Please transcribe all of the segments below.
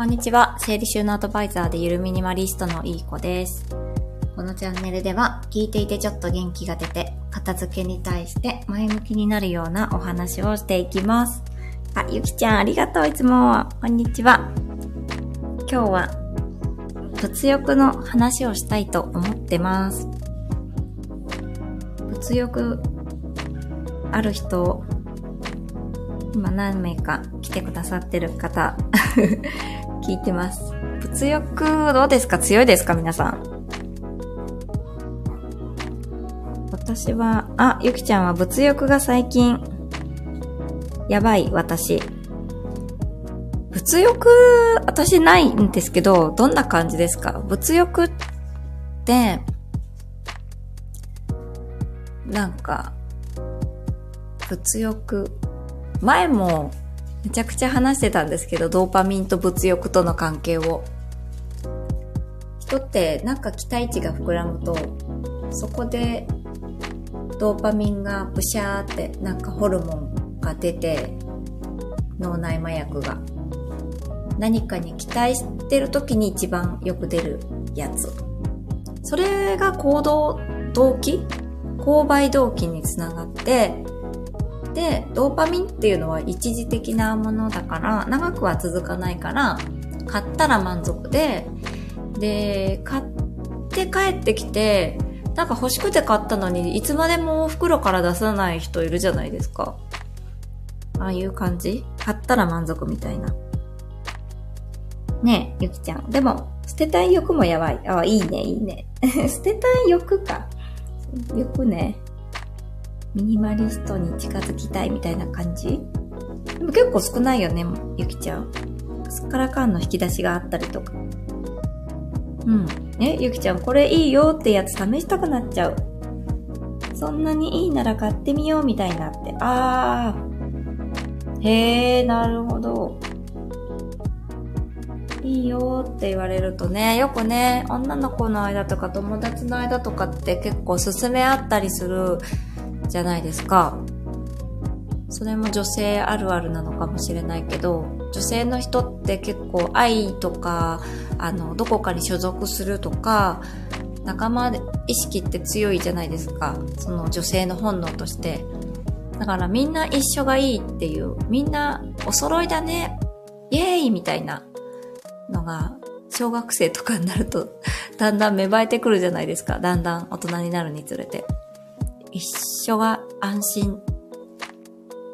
こんにちは。整理収納アドバイザーでゆるミニマリストのいい子です。このチャンネルでは聞いていてちょっと元気が出て、片付けに対して前向きになるようなお話をしていきます。あ、ゆきちゃんありがとう、いつも。こんにちは。今日は物欲の話をしたいと思ってます。物欲ある人、今何名か来てくださってる方、聞いてます。物欲どうですか？強いですか？皆さん。私は、あ、ゆきちゃんは物欲が最近、やばい、私。物欲、私ないんですけど、どんな感じですか？物欲って、なんか、物欲、前もめちゃくちゃ話してたんですけど、ドーパミンと物欲との関係を。人ってなんか期待値が膨らむと、そこでドーパミンがブシャーってなんかホルモンが出て、脳内麻薬が。何かに期待してる時に一番よく出るやつ。それが行動動機？購買動機につながって、で、ドーパミンっていうのは一時的なものだから、長くは続かないから、買ったら満足で、で、買って帰ってきて、なんか欲しくて買ったのに、いつまでも袋から出さない人いるじゃないですか。ああいう感じ？買ったら満足みたいな。ねえ、ゆきちゃん。でも、捨てたい欲もやばい。あ、いいね、いいね。捨てたい欲か。欲ね。ミニマリストに近づきたいみたいな感じ？でも結構少ないよね、ゆきちゃん。すっからかんの引き出しがあったりとか。うん。え、ゆきちゃん、これいいよってやつ試したくなっちゃう。そんなにいいなら買ってみようみたいなって。あー。へー、なるほど。いいよって言われるとね、よくね、女の子の間とか友達の間とかって結構勧め合ったりするじゃないですか。それも女性あるあるなのかもしれないけど、女性の人って結構愛とか、あの、どこかに所属するとか、仲間意識って強いじゃないですか。その女性の本能として。だからみんな一緒がいいっていう、みんなお揃いだね、イエーイみたいなのが、小学生とかになると、だんだん芽生えてくるじゃないですか。だんだん大人になるにつれて。一緒が安心。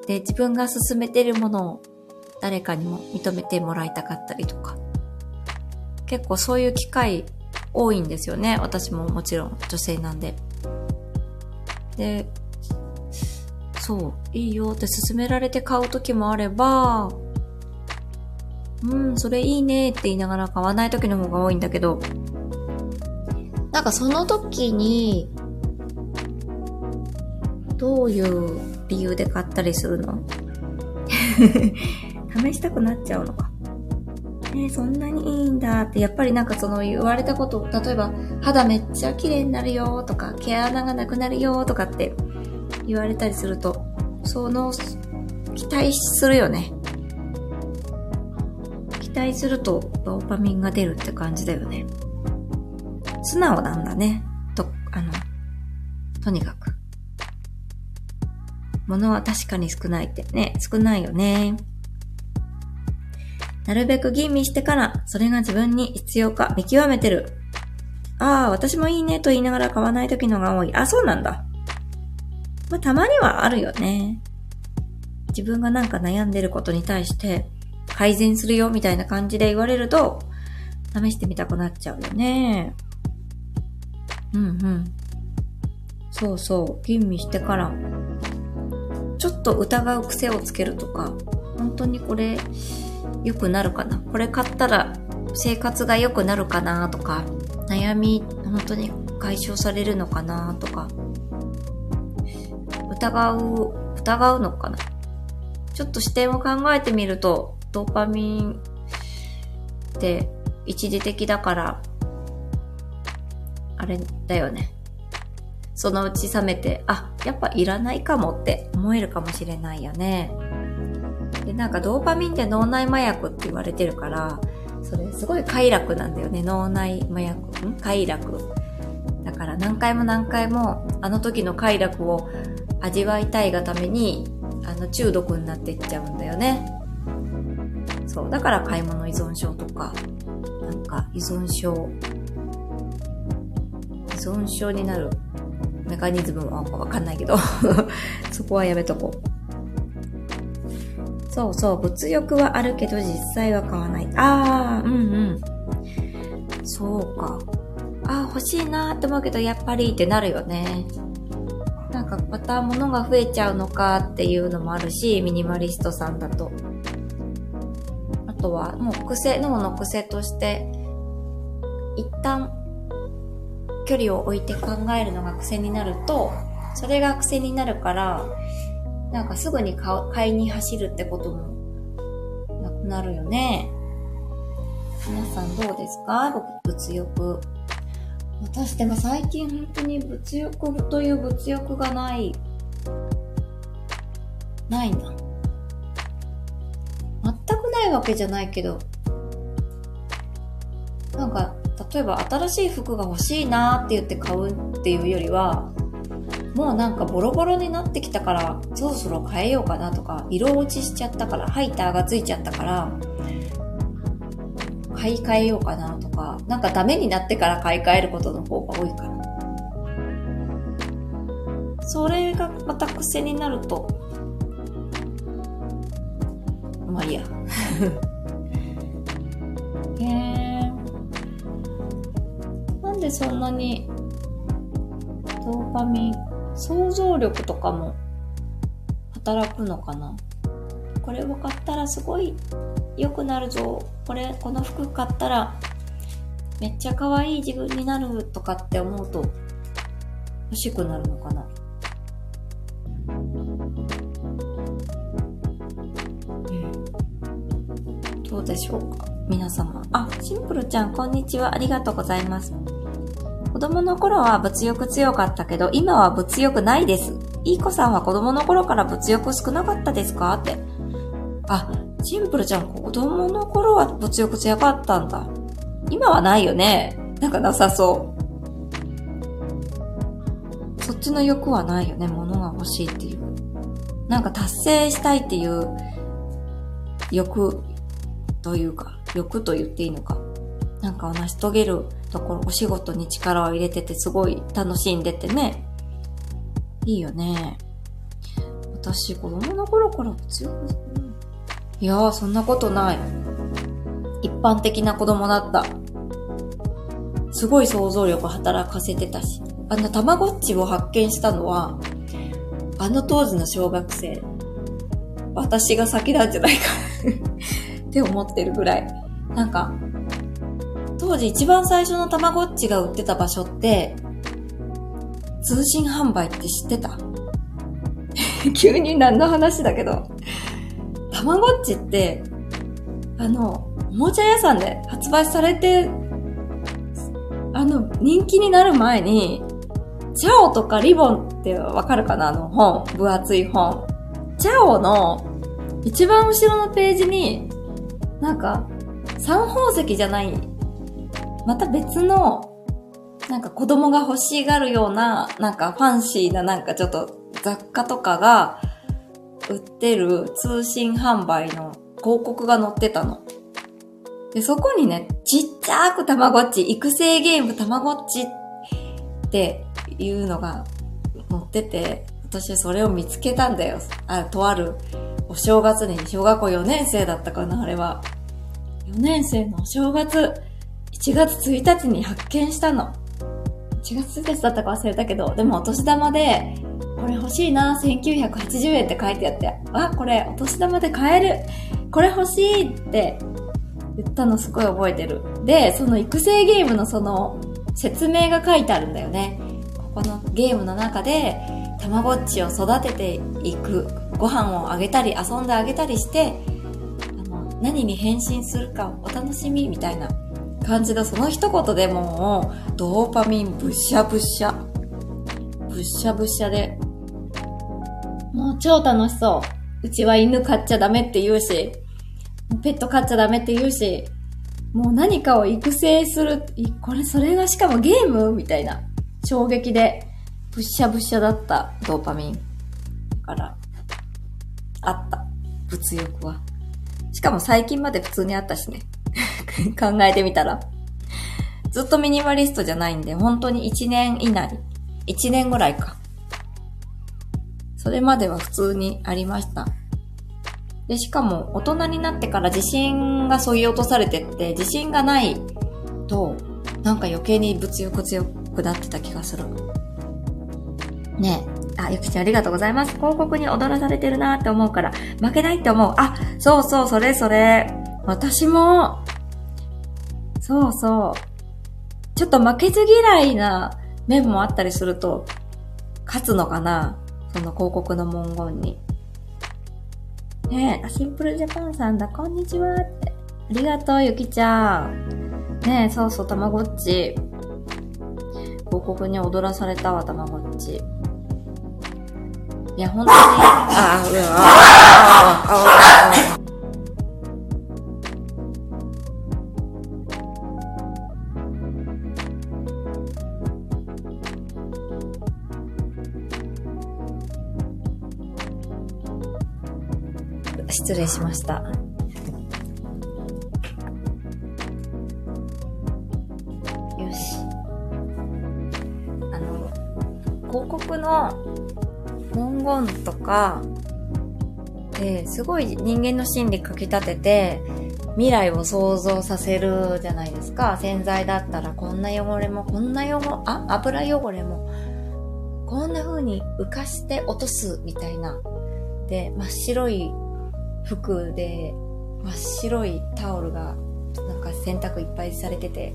で、自分が進めてるものを誰かにも認めてもらいたかったりとか。結構そういう機会多いんですよね。私ももちろん女性なんで。で、そう、いいよって勧められて買う時もあれば、うん、それいいねって言いながら買わない時の方が多いんだけど、なんかその時に、どういう理由で買ったりするの？試したくなっちゃうのか。えそんなにいいんだって、やっぱりなんかその言われたこと、例えば肌めっちゃ綺麗になるよとか、毛穴がなくなるよとかって言われたりすると、その、期待するよね。期待するとドーパミンが出るって感じだよね。素直なんだね。と、あの、とにかく。物は確かに少ないってね、少ないよね。なるべく吟味してから、それが自分に必要か見極めてる。ああ、私もいいねと言いながら買わない時のが多い。あ、そうなんだ。まあ、たまにはあるよね。自分がなんか悩んでることに対して、改善するよみたいな感じで言われると、試してみたくなっちゃうよね。うんうん。そうそう、吟味してから、ちょっと疑う癖をつけるとか、本当にこれ良くなるかなこれ買ったら生活が良くなるかなとか、悩み本当に解消されるのかなとか、疑う、疑うのかなちょっと視点を考えてみると、ドーパミンって一時的だから、あれだよね。そのうち冷めて、あ、やっぱいらないかもって思えるかもしれないよね。で、なんかドーパミンって脳内麻薬って言われてるから、それすごい快楽なんだよね。脳内麻薬。ん？快楽。だから何回も何回もあの時の快楽を味わいたいがためにあの中毒になっていっちゃうんだよね。そう。だから買い物依存症とか、なんか依存症、依存症になるメカニズムはわかんないけど そこはやめとこう。そうそう、物欲はあるけど実際は買わない。あー、うんうん。そうか。あー、欲しいなーって思うけど、やっぱりってなるよね。なんかまた物が増えちゃうのかっていうのもあるし、ミニマリストさんだと。あとは、もう癖、脳の癖として、一旦距離を置いて考えるのが癖になると、それが癖になるから、なんかすぐに買いに走るってこともなくなるよね。皆さんどうですか？物欲。私でも最近本当に物欲という物欲がない。ないな。全くないわけじゃないけど、なんか例えば新しい服が欲しいなって言って買うっていうよりは、もうなんかボロボロになってきたから、そろそろ変えようかなとか、色落ちしちゃったから、ハイターがついちゃったから、買い替えようかなとか、なんかダメになってから買い替えることの方が多いから。それがまた癖になると、まあいいや。へえ。でそんなにドーパミン、想像力とかも働くのかな？これを買ったらすごい良くなるぞ。これ、この服買ったらめっちゃ可愛い自分になるとかって思うと欲しくなるのかな？どうでしょうか？皆様。あ、シンプルちゃん、こんにちは。ありがとうございます。子供の頃は物欲強かったけど、今は物欲ないです。いい子さんは子供の頃から物欲少なかったですか？って。あ、シンプルちゃん、子供の頃は物欲強かったんだ。今はないよね。なんかなさそう。そっちの欲はないよね。物が欲しいっていう。なんか達成したいっていう欲というか、欲と言っていいのか。なんかを成し遂げるところ、お仕事に力を入れててすごい楽しんでてね。いいよね。私、子供の頃から強く、いやー、そんなことない。一般的な子供だった。すごい想像力働かせてたし。あの、たまごっちを発見したのは、あの当時の小学生、私が先なんじゃないかって思ってるぐらい。なんか、当時一番最初のたまごっちが売ってた場所って、通信販売って知ってた？急に何の話だけど、たまごっちって、あの、おもちゃ屋さんで発売されて、あの、人気になる前に、チャオとかリボンってわかるかな？あの本、分厚い本。チャオの一番後ろのページに、なんか、三宝石じゃないまた別の、なんか子供が欲しがるような、なんかファンシーななんかちょっと雑貨とかが売ってる通信販売の広告が載ってたの。で、そこにね、ちっちゃくたまごっち、育成ゲームたまごっちっていうのが載ってて、私それを見つけたんだよ。あ、とあるお正月に小学校4年生だったかな、あれは。4年生のお正月。1月1日に発見したの。1月1日だったか忘れたけど、でもお年玉で、これ欲しいな、1980円って書いてあって、あ、これお年玉で買える。これ欲しいって言ったのすごい覚えてる。で、その育成ゲームのその説明が書いてあるんだよね。ここのゲームの中で、たまごっちを育てていく、ご飯をあげたり遊んであげたりして、あの何に変身するかお楽しみみたいな感じだ。その一言でもう、ドーパミンブッシャブッシャ。ブッシャブッシャで。もう超楽しそう。うちは犬飼っちゃダメって言うし、ペット飼っちゃダメって言うし、もう何かを育成する、これ、それがしかもゲーム？みたいな衝撃で、ぶっしゃぶっしゃだったドーパミン。から、あった。物欲は。しかも最近まで普通にあったしね。考えてみたら。ずっとミニマリストじゃないんで、本当に1年以内。1年ぐらいか。それまでは普通にありました。で、しかも大人になってから自信が削ぎ落とされてって、自信がないと、なんか余計に物欲強くなってた気がする。ねえ。あ、ゆきちゃんありがとうございます。広告に踊らされてるなって思うから、負けないって思う。あ、そうそう、それそれ。私も、そうそう。ちょっと負けず嫌いな面もあったりすると、勝つのかなその広告の文言に。ねえ、シンプルジャパンさんだ、こんにちはって。ありがとう、ゆきちゃん。ねえ、そうそう、たまごっち。広告に踊らされたわ、たまごっち。いや、本当に、ああ、うわ、ああ、ああ、ああ。失礼しました。よし。あの、広告の文言とか、ですごい人間の心理かき立てて、未来を想像させるじゃないですか。洗剤だったらこんな汚れも、こんな汚れ、あ、油汚れも、こんな風に浮かして落とすみたいな。で、真っ白い服で真っ白いタオルがなんか洗濯いっぱいされてて、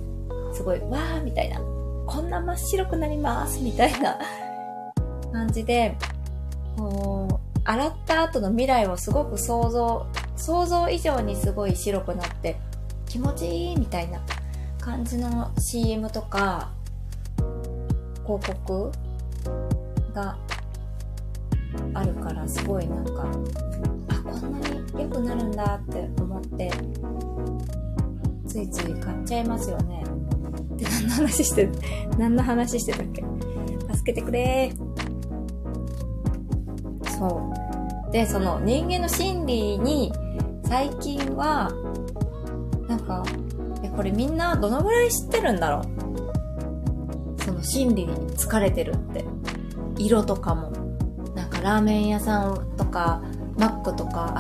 すごい、わーみたいな。こんな真っ白くなりますみたいな感じで、こう、洗った後の未来をすごく想像、想像以上にすごい白くなって気持ちいいみたいな感じの CM とか広告があるからすごいなんかこんなに良くなるんだって思ってついつい買っちゃいますよね。で何の話して何の話してたっけ？助けてくれ。そう。でその人間の心理に最近はなんかえこれみんなどのぐらい知ってるんだろう？その心理に疲れてるって。色とかも。なんかラーメン屋さんとかマックとか、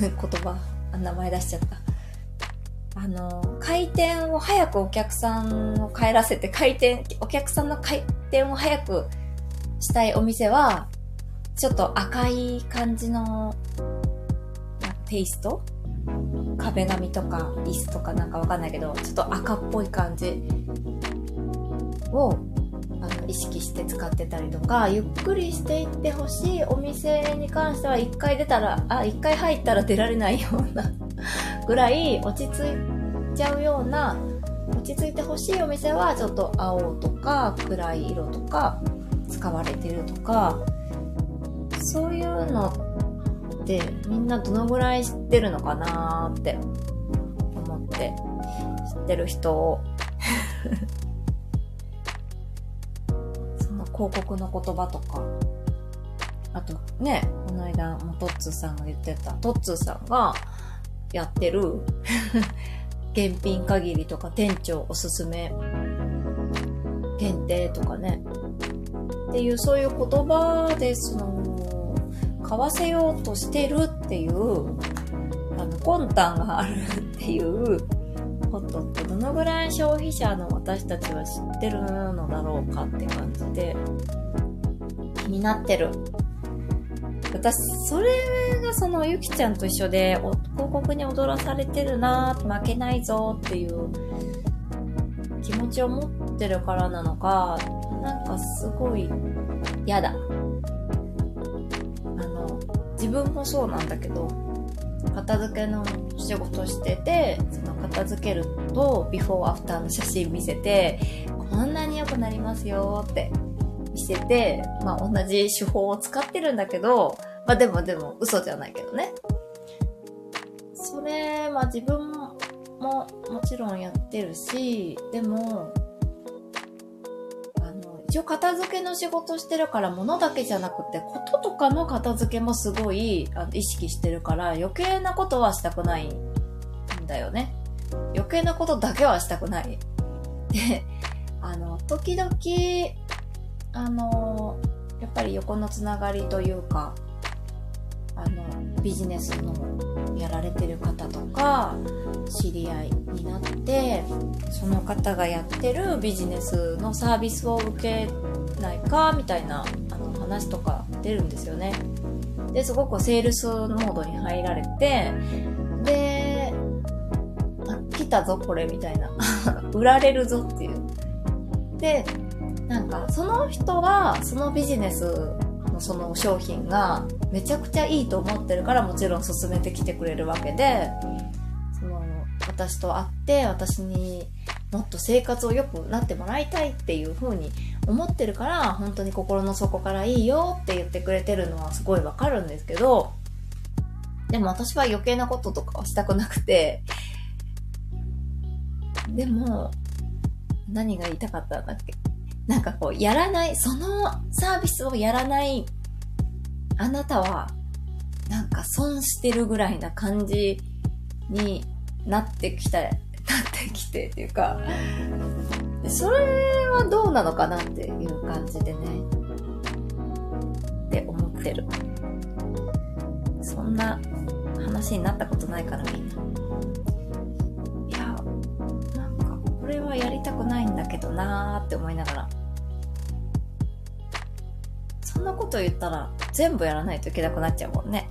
言葉、名前出しちゃった。あの、回転を早くお客さんを帰らせて、回転、お客さんの回転を早くしたいお店は、ちょっと赤い感じのテイスト？壁紙とか椅子とかなんかわかんないけど、ちょっと赤っぽい感じをあの意識して使ってたりとかゆっくりしていってほしいお店に関しては1回出たらあ1回入ったら出られないような ぐらい落ち着いちゃうような落ち着いてほしいお店はちょっと青とか暗い色とか使われてるとかそういうのってみんなどのぐらい知ってるのかなって思って知ってる人を。広告の言葉とか、あとね、この間もトッツーさんが言ってた、トッツーさんがやってる 現品限りとか店長おすすめ。限定とかね。っていう、そういう言葉で、その、買わせようとしてるっていう、あの、魂胆があるっていうのぐらい消費者の私たちは知ってるのだろうかって感じで気になってる。私、それがそのゆきちゃんと一緒で広告に踊らされてるな負けないぞっていう気持ちを持ってるからなのか、なんかすごい嫌だ。あの、自分もそうなんだけど、片付けの仕事しててその片付けるとビフォーアフターの写真見せてこんなに良くなりますよって見せて、まあ、同じ手法を使ってるんだけど、まあ、でもでも嘘じゃないけどねそれ、まあ、自分ももちろんやってるし、でも、あの、一応片付けの仕事してるから物だけじゃなくて、こととかの片付けもすごいあの意識してるから余計なことはしたくないんだよね。余計なことだけはしたくない。で、あの、時々、あの、やっぱり横のつながりというか、あの、ビジネスのやられてる方とか、知り合いになって、その方がやってるビジネスのサービスを受けないか、みたいなあの話とか出るんですよね。で、すごくセールスモードに入られて、で、たぞ、これ、みたいな。売られるぞっていう。で、なんか、その人は、そのビジネスのその商品がめちゃくちゃいいと思ってるからもちろん進めてきてくれるわけで、その、私と会って私にもっと生活を良くなってもらいたいっていう風に思ってるから、本当に心の底からいいよって言ってくれてるのはすごいわかるんですけど、でも私は余計なこととかはしたくなくて、でも、何が言いたかったんだっけ？なんかこう、やらない、そのサービスをやらないあなたは、なんか損してるぐらいな感じになってきた、なってきてっていうか、それはどうなのかなっていう感じでね、って思ってる。そんな話になったことないからみんな。れはやりたくないんだけどなーって思いながら。そんなこと言ったら全部やらないといけなくなっちゃうもんね。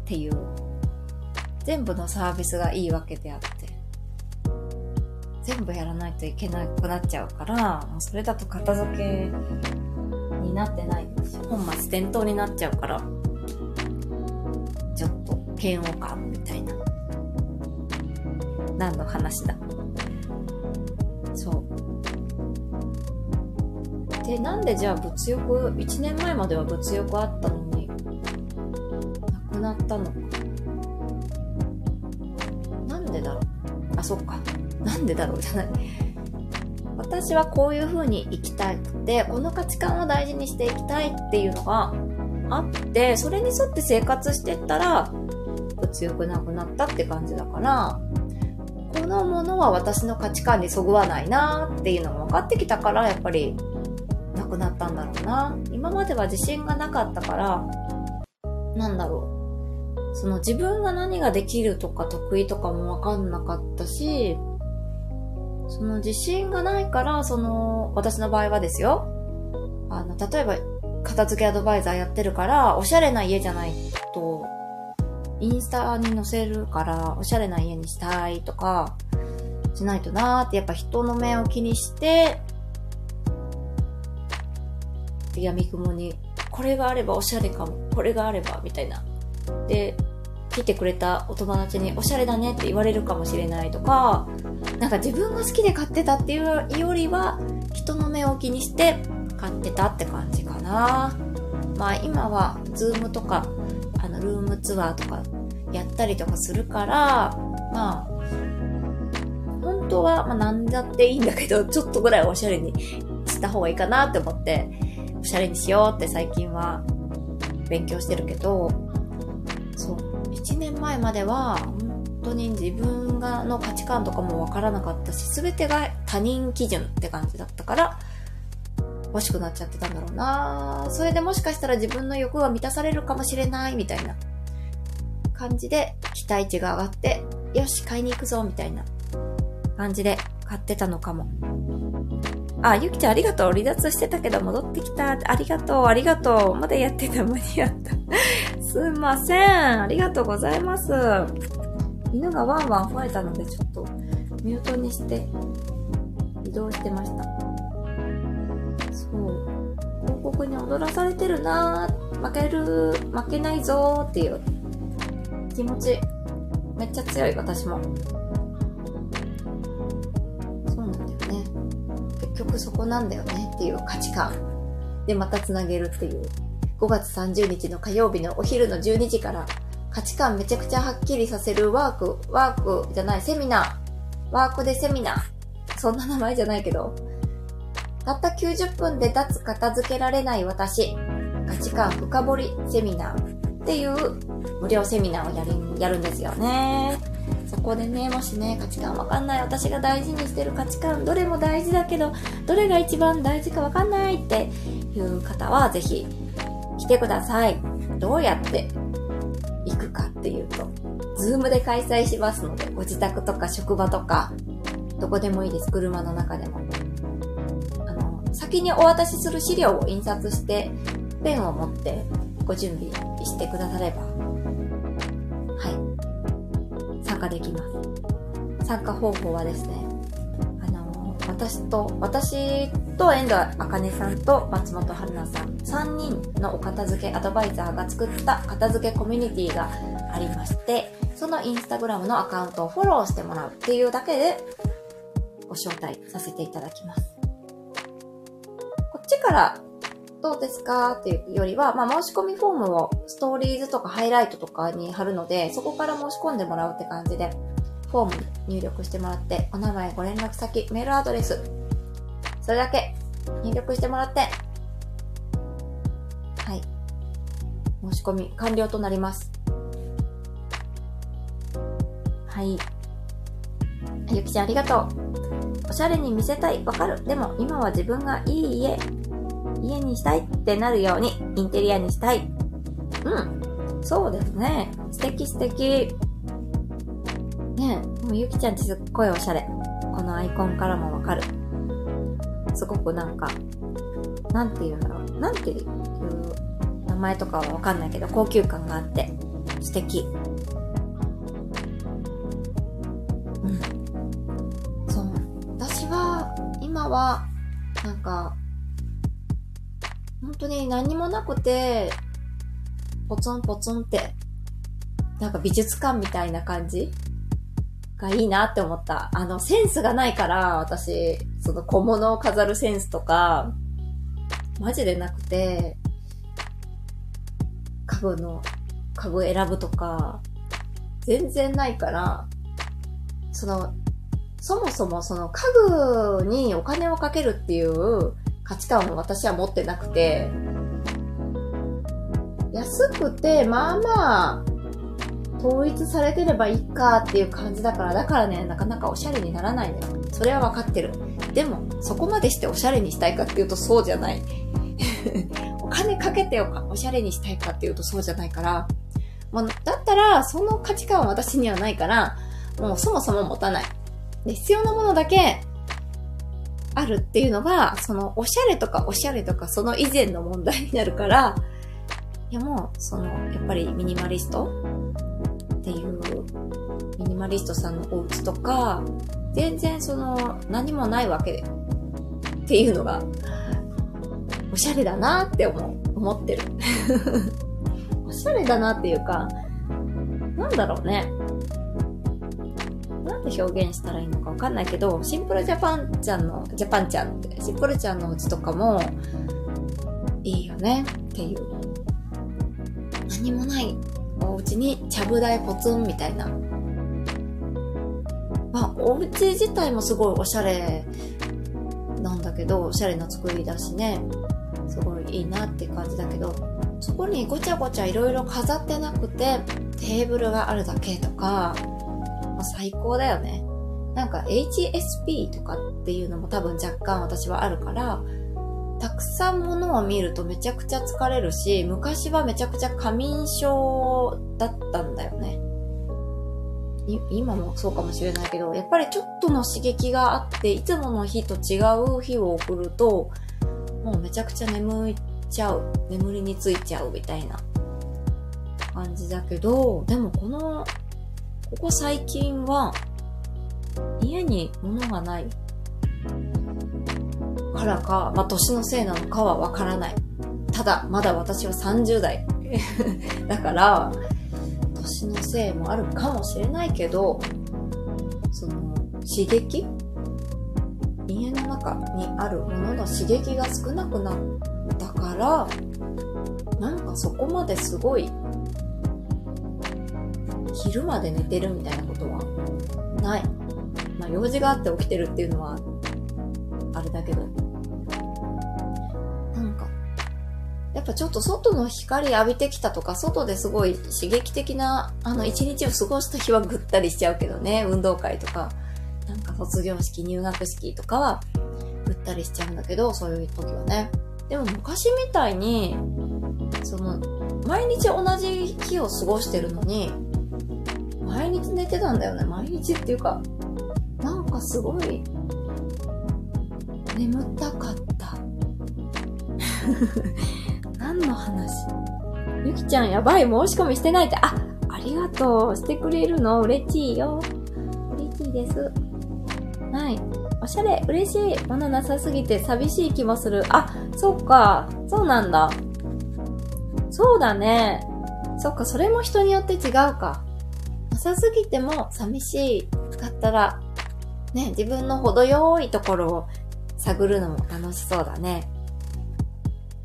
っていう。全部のサービスがいいわけであって。全部やらないといけなくなっちゃうから、もうそれだと片付けになってないし、本末転倒になっちゃうから、ちょっと嫌悪感みたいな。何の話だ？で、なんでじゃあ物欲、1年前までは物欲あったのに、なくなったのか。なんでだろう。あ、そっか。なんでだろうじゃない。私はこういう風に生きたくて、この価値観を大事にしていきたいっていうのがあって、それに沿って生活してったら、物欲なくなったって感じだから、このものは私の価値観にそぐわないなっていうのが分かってきたから、やっぱりくなったんだろうな。今までは自信がなかったから、なんだろう。その自分が何ができるとか得意とかもわかんなかったし、その自信がないから、その、私の場合はですよ。あの、例えば、片付けアドバイザーやってるから、おしゃれな家じゃないと、インスタに載せるから、おしゃれな家にしたいとか、しないとなーって、やっぱ人の目を気にして、闇雲に、これがあればおしゃれかも、これがあれば、みたいな。で、来てくれたお友達におしゃれだねって言われるかもしれないとか、なんか自分が好きで買ってたっていうよりは、人の目を気にして買ってたって感じかな。まあ今は、ズームとか、あの、ルームツアーとかやったりとかするから、まあ、本当は、まあ何だっていいんだけど、ちょっとぐらいおしゃれにした方がいいかなって思って、おしゃれにしようって最近は勉強してるけど、そう、1年前までは本当に自分がの価値観とかもわからなかったし、全てが他人基準って感じだったから、欲しくなっちゃってたんだろうなそれでもしかしたら自分の欲が満たされるかもしれないみたいな感じで期待値が上がって、よし、買いに行くぞみたいな感じで買ってたのかも。あ、ゆきちゃんありがとう。離脱してたけど戻ってきた。ありがとう、ありがとう。まだやってた、間に合った。すいません。ありがとうございます。犬がワンワン吠えたので、ちょっとミュートにして移動してました。そう。広告に踊らされてるな。負ける、負けないぞーっていう気持ち。めっちゃ強い、私も。局そこなんだよねっていう価値観。でまたつなげるっていう。5月30日の火曜日のお昼の12時から価値観めちゃくちゃはっきりさせるワーク、ワークじゃない、セミナー、ワークでセミナー、そんな名前じゃないけど、たった90分で脱片付けられない私、価値観深掘りセミナーっていう無料セミナーをやるやるんですよね。そこでね、もしね、価値観わかんない、私が大事にしてる価値観、どれも大事だけど、どれが一番大事かわかんないっていう方は、ぜひ来てください。どうやって行くかっていうと、ズームで開催しますので、ご自宅とか職場とか、どこでもいいです。車の中でも。あの、先にお渡しする資料を印刷して、ペンを持ってご準備してくだされば、参加できます。参加方法はですね、あの、私と、私と遠藤茜さんと松本春菜さん、3人のお片付けアドバイザーが作った片付けコミュニティがありまして、そのインスタグラムのアカウントをフォローしてもらうっていうだけでご招待させていただきます。こっちからどうですか？っていうよりは、まあ、申し込みフォームをストーリーズとかハイライトとかに貼るので、そこから申し込んでもらうって感じで、フォームに入力してもらって、お名前、ご連絡先、メールアドレス、それだけ入力してもらって、はい。申し込み完了となります。はい。ゆきちゃんありがとう。おしゃれに見せたい。わかる。でも今は自分がいい家、家にしたいってなるようにインテリアにしたい。うん。そうですね。素敵素敵。ねもうゆきちゃんってすっごいおしゃれ。このアイコンからもわかる。すごくなんか、なんて言うんだろう。なんていう名前とかはわかんないけど、高級感があって、素敵。うん。そう。私は、今は、なんか、に何もなくて、ポツンポツンって、なんか美術館みたいな感じがいいなって思った。あの、センスがないから、私、その小物を飾るセンスとか、マジでなくて、家具の、家具選ぶとか、全然ないから、その、そもそもその家具にお金をかけるっていう価値観を私は持ってなくて、安くて、まあまあ、統一されてればいいかっていう感じだから、だからね、なかなかおしゃれにならないのよ。それはわかってる。でも、そこまでしておしゃれにしたいかっていうとそうじゃない。お金かけておしゃれにしたいかっていうとそうじゃないから、もうだったら、その価値観は私にはないから、もうそもそも持たない。で、必要なものだけあるっていうのが、そのおしゃれとかおしゃれとかその以前の問題になるから、いやもう、その、やっぱりミニマリストっていう、ミニマリストさんのお家とか、全然その、何もないわけで、っていうのが、おしゃれだなって思う、思ってる。おしゃれだなっていうか、なんだろうね。なんで表現したらいいのかわかんないけど、シンプルジャパンちゃんの、ジャパンちゃんって、シンプルちゃんのうちとかも、いいよねっていう。何もないお家にちゃぶ台ポツンみたいな。まあ、お家自体もすごいおしゃれなんだけど、おしゃれな作りだしね、すごいいいなって感じだけど、そこにごちゃごちゃいろいろ飾ってなくて、テーブルがあるだけとか、もう最高だよね。なんか HSP とかっていうのも多分若干私はあるから、たくさんものを見るとめちゃくちゃ疲れるし、昔はめちゃくちゃ過眠症だったんだよね。今もそうかもしれないけど、やっぱりちょっとの刺激があって、いつもの日と違う日を送ると、もうめちゃくちゃ眠いちゃう。眠りについちゃうみたいな感じだけど、でもこのここ最近は、家に物がないからか、まあ、年のせいなのかはわからない。ただ、まだ私は30代。だから、年のせいもあるかもしれないけど、その、刺激？家の中にあるものの刺激が少なくなったから、なんかそこまですごい昼まで寝てるみたいなことはない。まあ用事があって起きてるっていうのは、あれだけど。なんか、やっぱちょっと外の光浴びてきたとか、外ですごい刺激的な、あの一日を過ごした日はぐったりしちゃうけどね、運動会とか、なんか卒業式、入学式とかはぐったりしちゃうんだけど、そういう時はね。でも昔みたいに、その、毎日同じ日を過ごしてるのに、毎日寝てたんだよね。毎日っていうか、なんかすごい、眠たかった。何の話？ゆきちゃんやばい、申し込みしてないって。あ、ありがとう。してくれるの？嬉しいよ。嬉しいです。はい。おしゃれ、嬉しい。ものなさすぎて寂しい気もする。あ、そっか。そうなんだ。そうだね。そっか、それも人によって違うか。さすぎても寂しかったら、ね、自分の程よいところを探るのも楽しそうだね。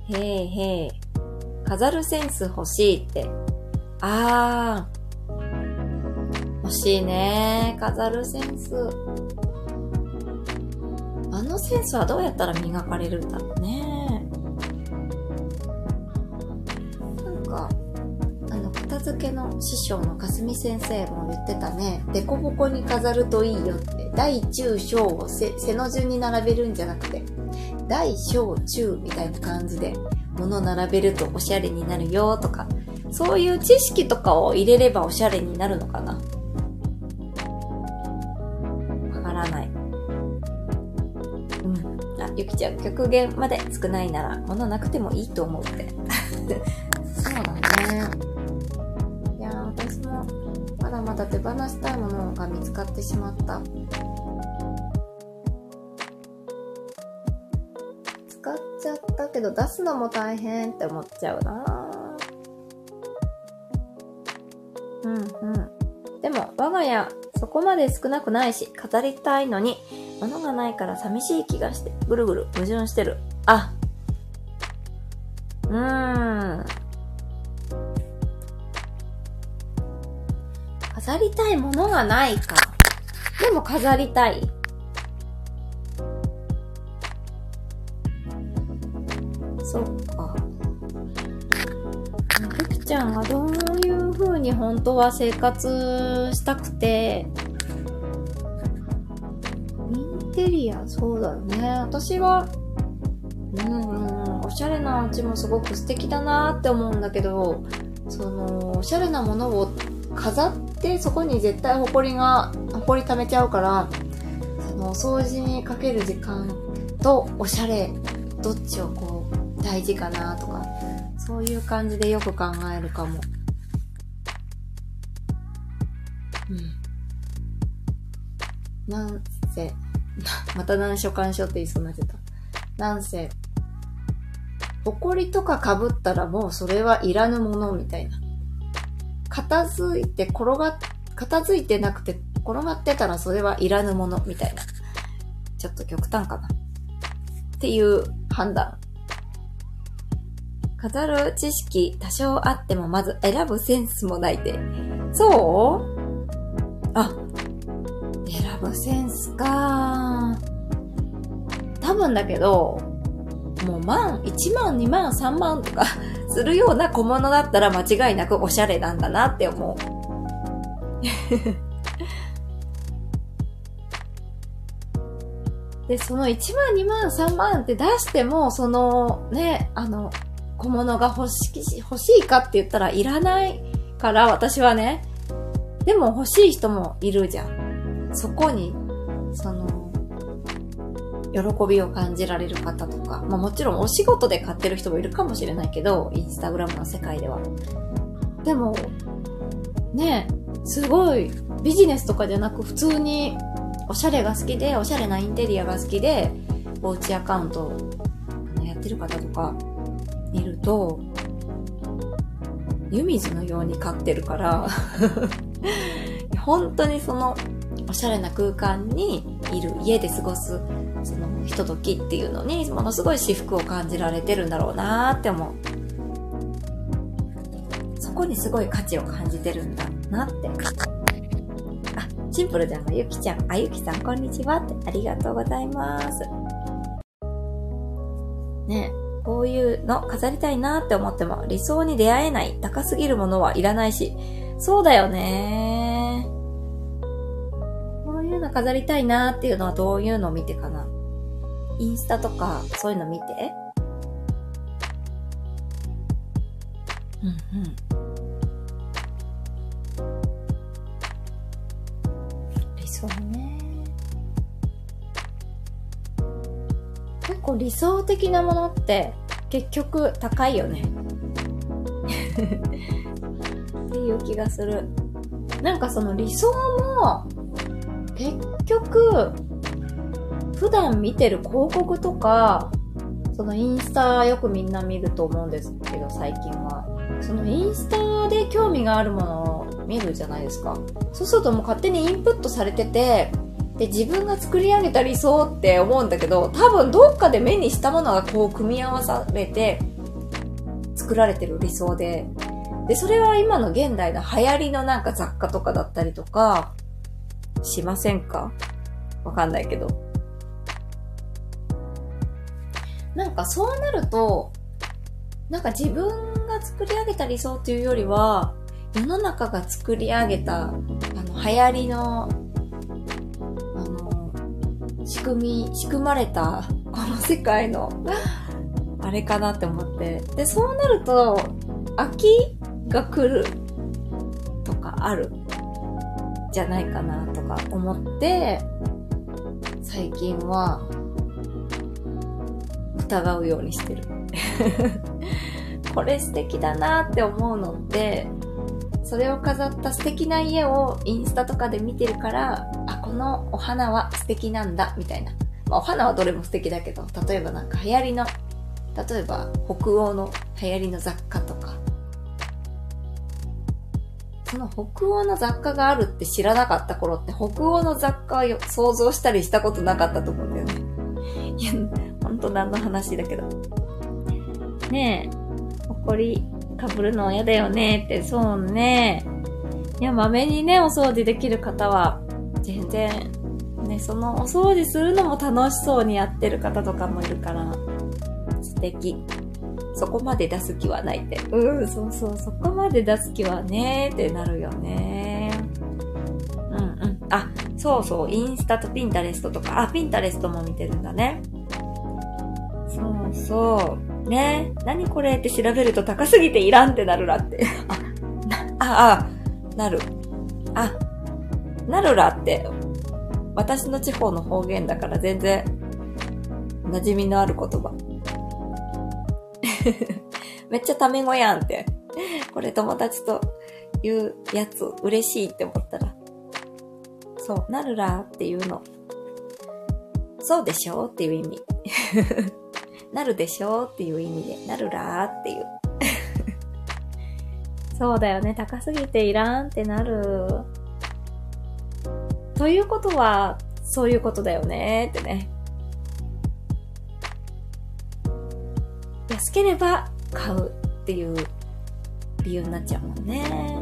へえへえ。飾るセンス欲しいって。あー。欲しいね。飾るセンス。あのセンスはどうやったら磨かれるんだろうね。付けの師匠のかすみ先生も言ってたね。デコボコに飾るといいよって。大中小を背の順に並べるんじゃなくて、大小中みたいな感じで物並べるとおしゃれになるよとか、そういう知識とかを入れればおしゃれになるのかなわからない。うん。あゆきちゃん極限まで少ないなら物なくてもいいと思うって そうだねまだまだ手放したいものが見つかってしまった使っちゃったけど出すのも大変って思っちゃうなうんうんでも我が家そこまで少なくないし飾りたいのに物がないから寂しい気がして、ぐるぐる矛盾してる。あ、うーん。飾りたいものがないか。でも飾りたい。そっか。ゆきちゃんがどういう風に本当は生活したくて、インテリア、そうだよね。私は、うん、おしゃれな家もすごく素敵だなって思うんだけど、その、おしゃれなものを飾ってそこに絶対ホコリが、ホコリ溜めちゃうから、その、掃除にかける時間とおしゃれ、どっちをこう、大事かなとか、そういう感じでよく考えるかも。うん。なんせ、また難所干渉って言いそうになっちゃった。なんせ、埃とか被ったらもうそれはいらぬものみたいな。片付いて転がっ、片付いてなくて転がってたらそれはいらぬものみたいな。ちょっと極端かな。っていう判断。飾る知識多少あってもまず選ぶセンスもないで。そう？あ、選ぶセンスか多分だけど、もう万、1万、2万、3万とかするような小物だったら間違いなくおしゃれなんだなって思う。で、その1万、2万、3万って出しても、そのね、あの、小物が欲し欲しいかって言ったらいらないから私はね、でも欲しい人もいるじゃん。そこに、その、喜びを感じられる方とか、まあもちろんお仕事で買ってる人もいるかもしれないけど、インスタグラムの世界では。でも、ねすごいビジネスとかじゃなく普通におしゃれが好きで、おしゃれなインテリアが好きで、おうちアカウントやってる方とかいると、湯水のように飼ってるから 本当にそのおしゃれな空間にいる家で過ごすそのひとときっていうのにものすごい至福を感じられてるんだろうなって思うそこにすごい価値を感じてるんだなって。あ、シンプルじゃんゆきちゃん。あ、ゆきさん、こんにちはって。ありがとうございます。ねこういうの飾りたいなって思っても理想に出会えない高すぎるものはいらないし、そうだよねこういうの飾りたいなっていうのはどういうのを見てかなインスタとかそういうの見てうんうん。理想ね。結構理想的なものって結局高いよね。っていう気がする。なんかその理想も結局普段見てる広告とかそのインスタよくみんな見ると思うんですけど最近は。そのインスタで興味があるものを見るじゃないですか。そうするともう勝手にインプットされててで自分が作り上げた理想って思うんだけど多分どっかで目にしたものがこう組み合わされて作られてる理想で。でそれは今の現代の流行りのなんか雑貨とかだったりとかしませんか？わかんないけど。なんかそうなるとなんか自分が作り上げた理想っていうよりは、世の中が作り上げた、あの、流行りの、あの、仕組み、仕組まれた、この世界の、あれかなって思って。で、そうなると、秋が来るとかあるじゃないかなとか思って、最近は疑うようにしてる。これ素敵だなって思うのって、それを飾った素敵な家をインスタとかで見てるから、あ、このお花は素敵なんだ、みたいな。まあ、お花はどれも素敵だけど、例えばなんか流行りの、例えば北欧の流行りの雑貨とか、その北欧の雑貨があるって知らなかった頃って北欧の雑貨を想像したりしたことなかったと思うんだよね。いや、と何の話だけど。ねえ、こりかぶるの嫌だよねって、そうね。いや、まめにね、お掃除できる方は、全然、ね、そのお掃除するのも楽しそうにやってる方とかもいるから、素敵。そこまで出す気はないって。うん、そうそう、そこまで出す気はねってなるよね。うんうん。あ、そうそう、インスタとピンタレストとか、あ、ピンタレストも見てるんだね。そうそう。ね何これって調べると高すぎていらんってなるらって。あ、あ、あ、なる。あ、なるらって、私の地方の方言だから全然、馴染みのある言葉。めっちゃタメ語やんって。これ友達と言うやつ嬉しいって思ったら。そう、なるらっていうの。そうでしょっていう意味。なるでしょっていう意味で、なるらーっていう。そうだよね。高すぎていらんってなる。ということは、そういうことだよねってね。安ければ買うっていう理由になっちゃうもんね。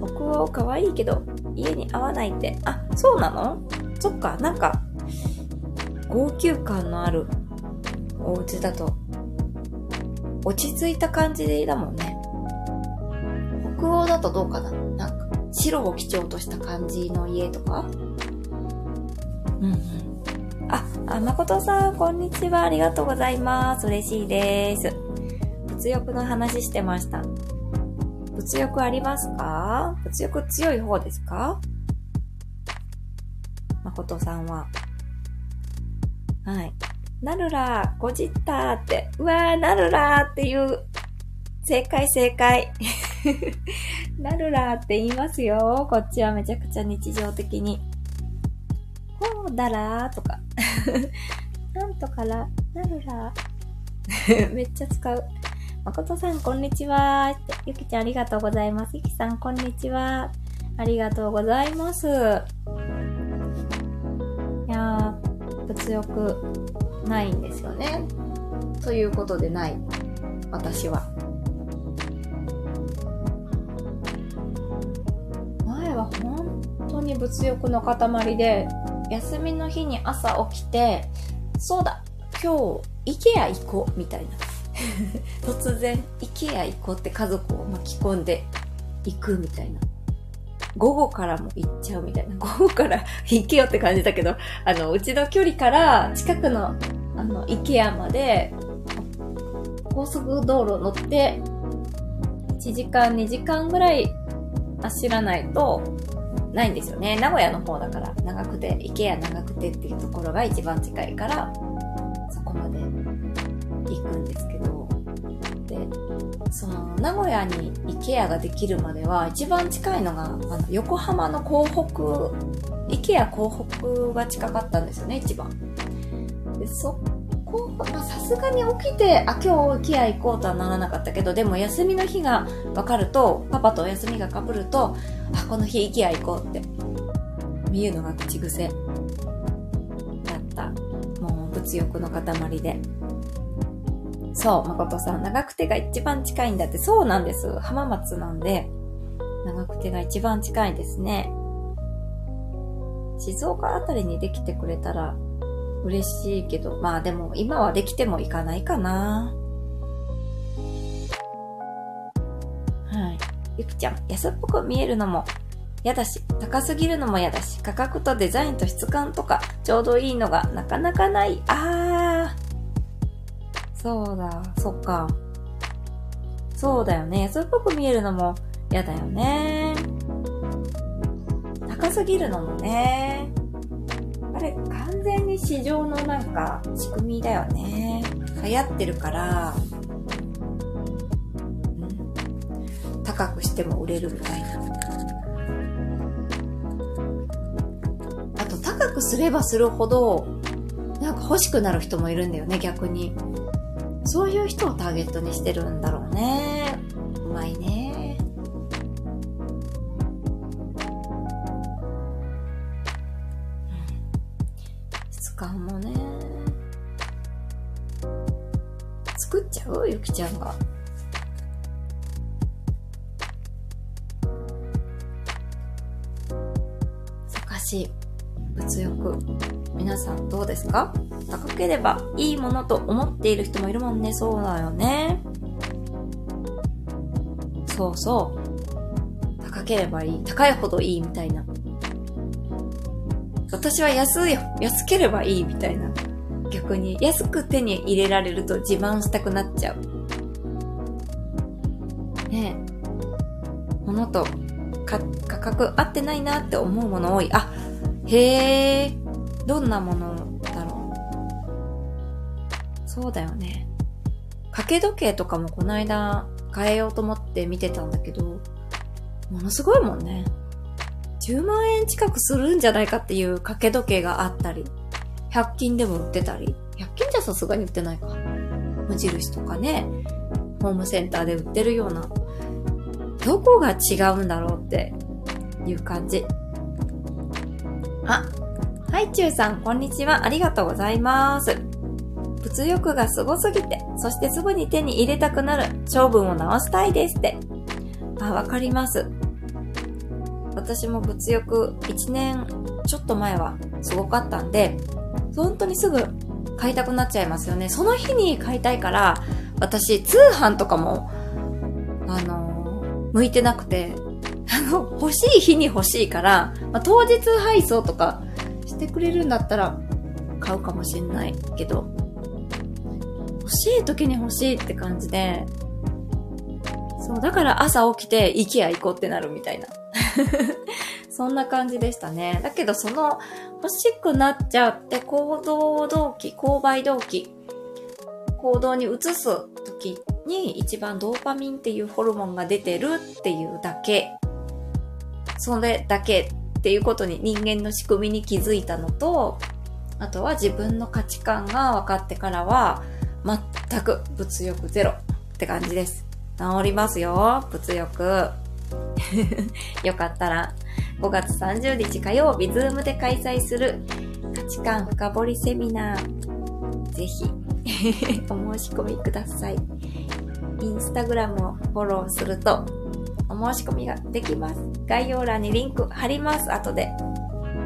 僕は可愛いけど家に合わないって。あ、そうなの？そっか、なんか高級感のあるお家だと落ち着いた感じだもんね。北欧だとどうかな？なんか白を基調とした感じの家とか？うんうん。あ、あ、誠さん、こんにちは。ありがとうございます。嬉しいです。物欲の話してました。物欲ありますか？物欲強い方ですか？誠さんは。はい。なるら、ごじったーって、うわー、なるらーっていう、正解正解。なるらーって言いますよ。こっちはめちゃくちゃ日常的に。ほうだらーとか。なんとから、なるらー。めっちゃ使う。誠さん、こんにちは。ゆきちゃん、ありがとうございます。ゆきさん、こんにちは。ありがとうございます。いや物欲ないんですよね。ということでない、私は。前は本当に物欲の塊で、休みの日に朝起きて、そうだ、今日、IKEA 行こう、みたいな。突然、IKEA 行こうって家族を巻き込んで行くみたいな。午後からも行っちゃうみたいな。午後から行けよって感じだけど、あの、うちの距離から近くの、あの、イケアまで、高速道路乗って、1時間、2時間ぐらい走らないと、ないんですよね。名古屋の方だから、長くて、イケア長くてっていうところが一番近いから、そこまで行くんですけど、その、名古屋にイケアができるまでは、一番近いのが、あの、横浜の港北、イケア港北が近かったんですよね、一番。で、そこ、ま、さすがに起きて、あ、今日イケア行こうとはならなかったけど、でも休みの日が分かると、パパとお休みが被ると、あ、この日イケア行こうって、見るのが口癖だった。もう物欲の塊で。そう、誠さん。長久手が一番近いんだって。そうなんです。浜松なんで、長久手が一番近いですね。静岡あたりにできてくれたら嬉しいけど、まあでも今はできてもいかないかな。はい。ゆきちゃん、安っぽく見えるのも嫌だし、高すぎるのも嫌だし、価格とデザインと質感とか、ちょうどいいのがなかなかない。あー。そうだ、そっか。そうだよね。安っぽく見えるのも嫌だよね。高すぎるのもね。あれ、完全に市場のなんか仕組みだよね。流行ってるから、うん、高くしても売れるみたいな。あと、高くすればするほど、なんか欲しくなる人もいるんだよね、逆に。そういう人をターゲットにしてるんだろうね。ければいいものと思っている人もいるもんね。そうだよね。そうそう。高ければいい。高いほどいいみたいな。私は安い。安ければいいみたいな。逆に安く手に入れられると自慢したくなっちゃう。ねえ。物と価格合ってないなって思うもの多い。あ、へえ。どんなものそうだよね。掛け時計とかもこの間変えようと思って見てたんだけど、ものすごいもんね。10万円近くするんじゃないかっていう掛け時計があったり、100均でも売ってたり、100均じゃさすがに売ってないか。無印とかね、ホームセンターで売ってるような、どこが違うんだろうっていう感じ。あ、はい、ちゅうさん、こんにちは。ありがとうございます。物欲がすごすぎて、そしてすぐに手に入れたくなる、性分を直したいですって。あ、わかります。私も物欲1年ちょっと前はすごかったんで、本当にすぐ買いたくなっちゃいますよね。その日に買いたいから、私通販とかも、あのー、向いてなくて、あの、欲しい日に欲しいから、まあ、当日配送とかしてくれるんだったら買うかもしんないけど、しい時に欲しいって感じで、そう、だから朝起きて IKEA 行こうってなるみたいな。そんな感じでしたね。だけどその欲しくなっちゃって行動動機、購買動機、行動に移す時に一番ドーパミンっていうホルモンが出てるっていうだけ。それだけっていうことに人間の仕組みに気づいたのと、あとは自分の価値観が分かってからは、全く物欲ゼロって感じです。治りますよ、物欲。よかったら、5月30日火曜日、ズームで開催する価値観深掘りセミナー、ぜひ お申し込みください。インスタグラムをフォローすると、お申し込みができます。概要欄にリンク貼ります、後で。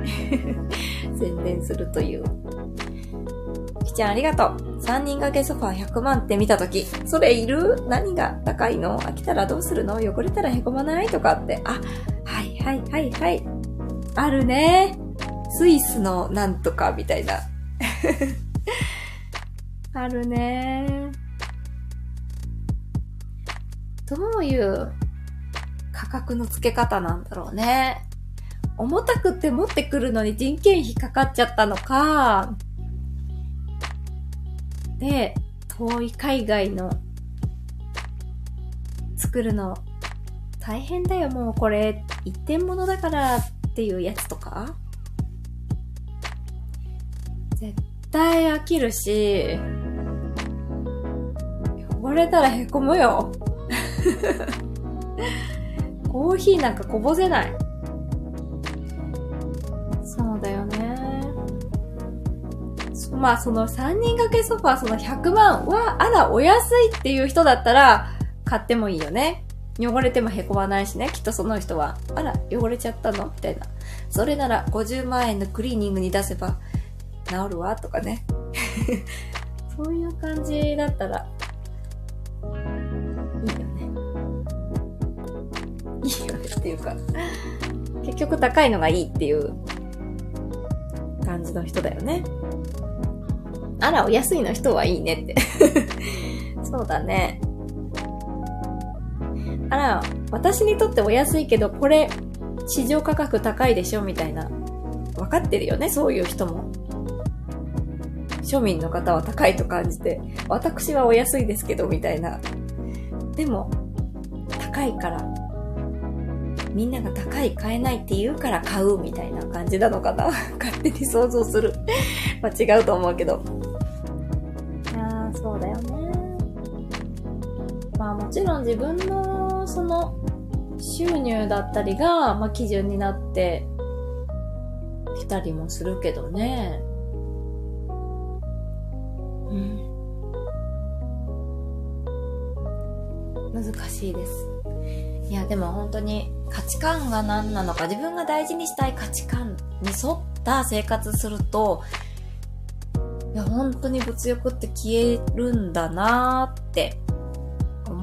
宣伝するという。きちゃんありがとう。3人掛けソファ100万って見たとき、それいる？何が高いの？飽きたらどうするの？汚れたら凹まない？とかって。あ、はいはいはいはい。あるね。スイスのなんとかみたいな。あるね。どういう価格の付け方なんだろうね。重たくて持ってくるのに人件費かかっちゃったのか、で、遠い海外の作るの大変だよ、もうこれ一点物だからっていうやつとか？絶対飽きるし、汚れたらへこむよ。コーヒーなんかこぼせない。そうだよね。まあその3人掛けソファーその100万は、あら、お安いっていう人だったら、買ってもいいよね。汚れても凹まないしね。きっとその人は、あら、汚れちゃったの？みたいな。それなら50万円のクリーニングに出せば治るわ？とかね。そういう感じだったら、いいよね。いいよねっていうか、結局高いのがいいっていう感じの人だよね。あら、お安いの人はいいねって。そうだね。あら、私にとってお安いけど、これ、市場価格高いでしょみたいな。分かってるよね、そういう人も。庶民の方は高いと感じて、私はお安いですけど、みたいな。でも、高いから、みんなが高い買えないって言うから買うみたいな感じなのかな 勝手に想像する。ま違うと思うけど。もちろん自分のその収入だったりが、まあ基準になってきたりもするけどね。うん。難しいです。いや、でも本当に価値観が何なのか、自分が大事にしたい価値観に沿った生活すると、いや、本当に物欲って消えるんだなーって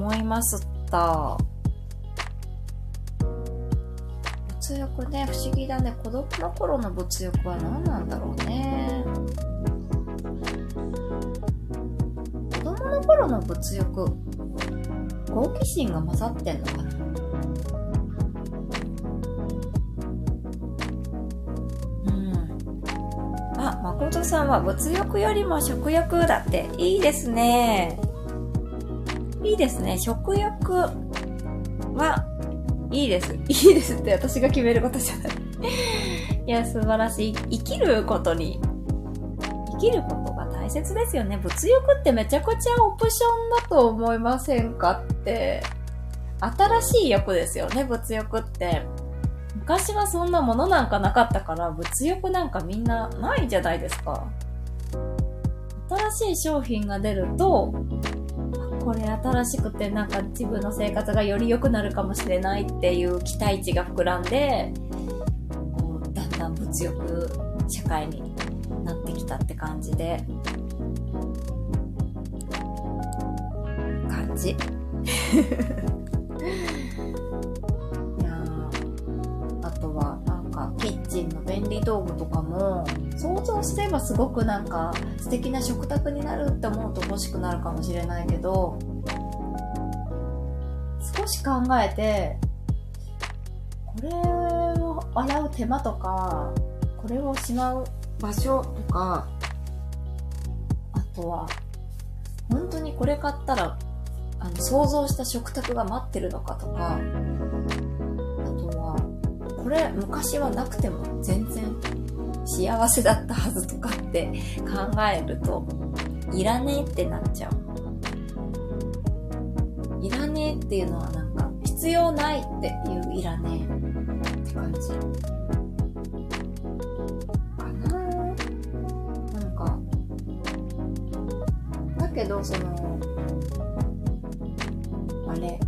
思いました。物欲ね、不思議だね。子供の頃の物欲は何なんだろうね。子供の頃の物欲、好奇心が混ざってんのかなうんあ誠さんは物欲よりも食欲だっていいですねいいですね食欲はいいです いいですって私が決めることじゃない いや素晴らしい生きることに生きることが大切ですよね。物欲ってめちゃくちゃオプションだと思いませんかって。新しい欲ですよね、物欲って。昔はそんなものなんかなかったから、物欲なんかみんなないじゃないですか。新しい商品が出ると、これ新しくてなんか自分の生活がより良くなるかもしれないっていう期待値が膨らんで、だんだん物欲社会になってきたって感じで感じ。チンの便利道具とかも想像すればすごくなんか素敵な食卓になるって思うと欲しくなるかもしれないけど少し考えてこれを洗う手間とかこれをしまう場所とか、あとは、本当にこれ買ったら、あの、想像した食卓が待ってるのかとか、これ昔はなくても全然幸せだったはずとかって考えると、いらねえってなっちゃう。いらねえっていうのはなんか、必要ないっていういらねえって感じ。けど、その、あれ。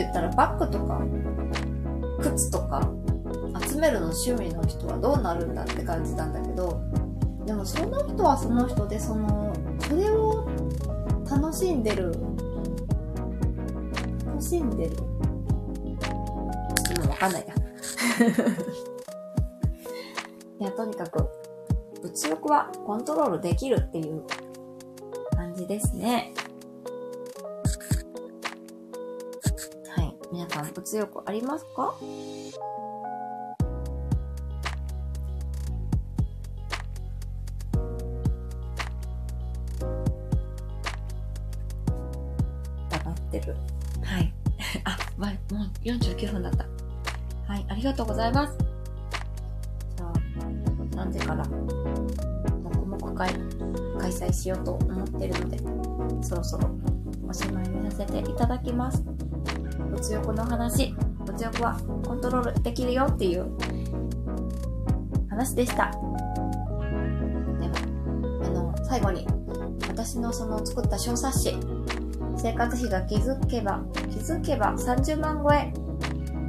言ったらバッグとか、靴とか、集めるの趣味の人はどうなるんだって感じなんだけど、でもその人はその人で、その、それを楽しんでる、楽しんでる。今わかんないや。いや、とにかく、物欲はコントロールできるっていう感じですね。皆さん、物欲ありますか？疑ってる。はい。あ、ま、もう49分だった。はい、ありがとうございます。じゃあ、何時から、黙々会、開催しようと思ってるので、そろそろおしまいにさせていただきます。物欲の話、物欲はコントロールできるよっていう話でした。では、あの、最後に、私のその作った小冊子、生活費が気づけば、気づけば30万超え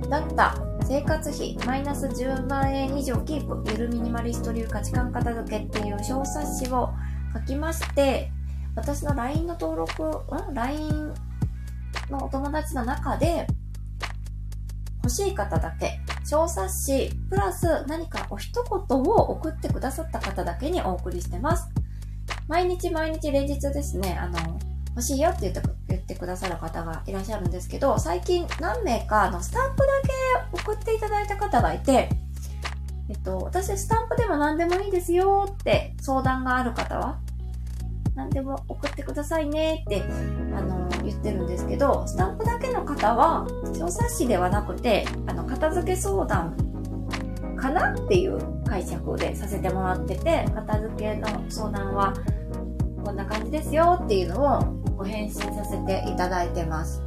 だった生活費マイナス10万円以上キープゆるミニマリスト流価値観片付けっていう小冊子を書きまして私の LINE の登録、ん ?LINE のお友達の中で欲しい方だけ小冊子プラス何かお一言を送ってくださった方だけにお送りしてます。毎日毎日連日ですね、あの、欲しいよって言って言ってくださる方がいらっしゃるんですけど、最近何名かのスタンプだけ送っていただいた方がいて、えっと、私スタンプでも何でもいいですよって相談がある方は、何でも送ってくださいねって、あの、言ってるんですけど、スタンプだけの方は、小冊子ではなくて、あの、片付け相談かなっていう解釈でさせてもらってて、片付けの相談は、こんな感じですよっていうのをご返信させていただいてます。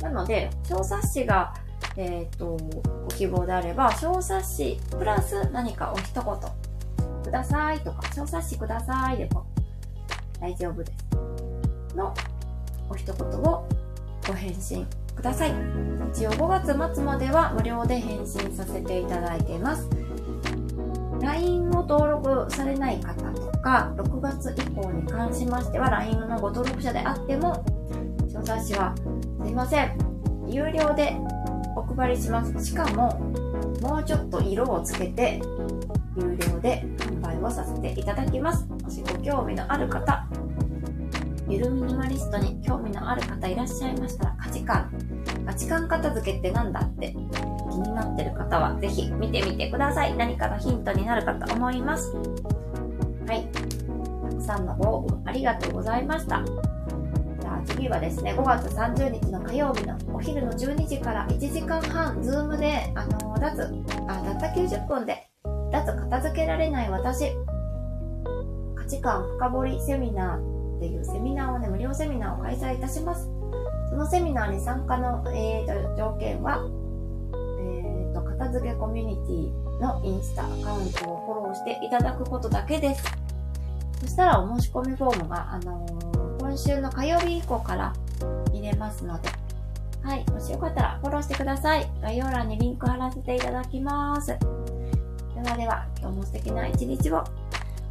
なので、小冊子が、えっ、と、ご希望であれば、小冊子プラス何かお一言くださいとか、小冊子くださいでも大丈夫です。のお一言をご返信ください。一応5月末までは無料で返信させていただいています。LINE を登録されない方とか、6月以降に関しましては LINE のご登録者であっても、小冊子はすいません。有料でお配りします。しかも、もうちょっと色をつけて、有料で販売をさせていただきます。もしご興味のある方、ゆるミニマリストに興味のある方いらっしゃいましたら、価値観、価値観片付けってなんだって気になってる方は、ぜひ見てみてください。何かのヒントになるかと思います。はい。たくさんのご応募ありがとうございました。じゃあ次はですね、5月30日の火曜日のお昼の12時から1時間半、ズームで、あのー、脱、あ、たった90分で、脱片付けられない私、価値観深掘りセミナーっていうセミナーをね、無料セミナーを開催いたします。そのセミナーに参加の、えー、と条件は、えー、と、片付けコミュニティのインスタアカウントをフォローしていただくことだけです。そしたらお申し込みフォームが、あのー今週の火曜日以降から入れますので、はい、もしよかったらフォローしてください。概要欄にリンク貼らせていただきます。ではでは、今日も素敵な一日を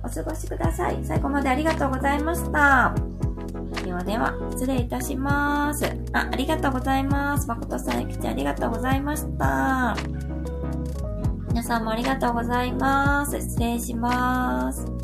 お過ごしください。最後までありがとうございました。ではでは、失礼いたします。あ、ありがとうございます。誠さん、ゆきちゃんありがとうございました。皆さんもありがとうございます。失礼します。